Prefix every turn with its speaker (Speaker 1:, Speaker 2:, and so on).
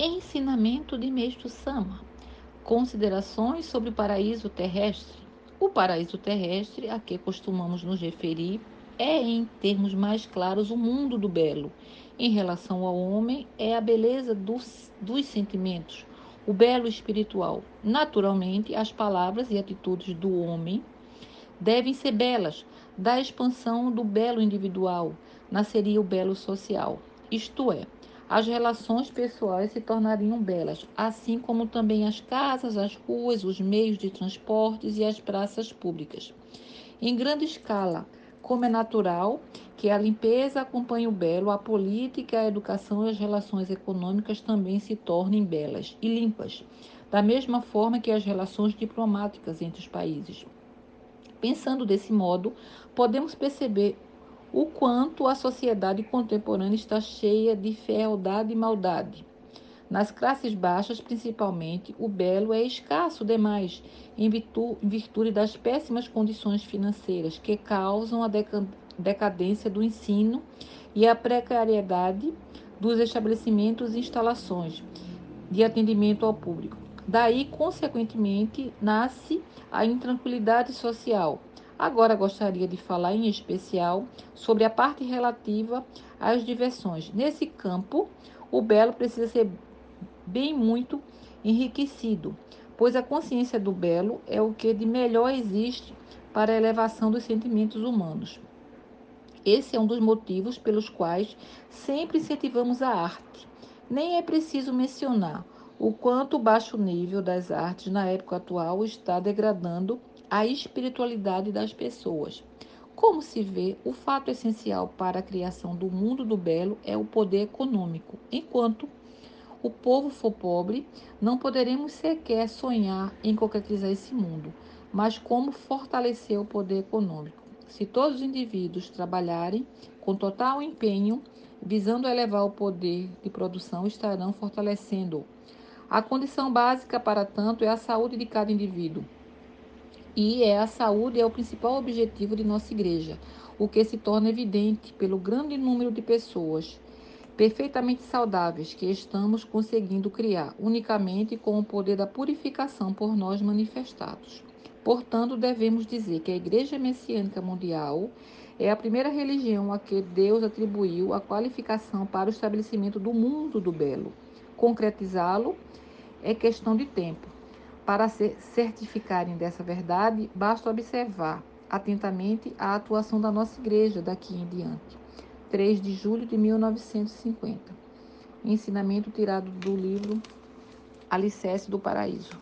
Speaker 1: Ensinamento de Mestre Sama. Considerações sobre o paraíso terrestre. O paraíso terrestre, a que costumamos nos referir, é, em termos mais claros, o mundo do belo. Em relação ao homem, é a beleza dos, dos sentimentos, o belo espiritual. Naturalmente, as palavras e atitudes do homem devem ser belas. Da expansão do belo individual, nasceria o belo social. Isto é, as relações pessoais se tornariam belas, assim como também as casas, as ruas, os meios de transportes e as praças públicas. Em grande escala, como é natural que a limpeza acompanhe o belo, a política, a educação e as relações econômicas também se tornem belas e limpas, da mesma forma que as relações diplomáticas entre os países. Pensando desse modo, podemos perceber o quanto a sociedade contemporânea está cheia de fealdade e maldade. Nas classes baixas, principalmente, o belo é escasso demais, em virtude das péssimas condições financeiras que causam a decadência do ensino e a precariedade dos estabelecimentos e instalações de atendimento ao público. Daí, consequentemente, nasce a intranquilidade social, Agora gostaria de falar em especial sobre a parte relativa às diversões. Nesse campo, o belo precisa ser bem muito enriquecido, pois a consciência do belo é o que de melhor existe para a elevação dos sentimentos humanos. Esse é um dos motivos pelos quais sempre incentivamos a arte. Nem é preciso mencionar o quanto o baixo nível das artes na época atual está degradando a espiritualidade das pessoas. Como se vê, o fato essencial para a criação do mundo do belo é o poder econômico. Enquanto o povo for pobre, não poderemos sequer sonhar em concretizar esse mundo. Mas como fortalecer o poder econômico? Se todos os indivíduos trabalharem com total empenho, visando elevar o poder de produção, estarão fortalecendo. A condição básica para tanto é a saúde de cada indivíduo e é a saúde é o principal objetivo de nossa igreja, o que se torna evidente pelo grande número de pessoas perfeitamente saudáveis que estamos conseguindo criar, unicamente com o poder da purificação por nós manifestados. Portanto, devemos dizer que a Igreja Messiânica Mundial é a primeira religião a que Deus atribuiu a qualificação para o estabelecimento do mundo do belo. Concretizá-lo é questão de tempo. Para se certificarem dessa verdade, basta observar atentamente a atuação da nossa igreja daqui em diante. 3 de julho de 1950. Ensinamento tirado do livro Alicerce do Paraíso.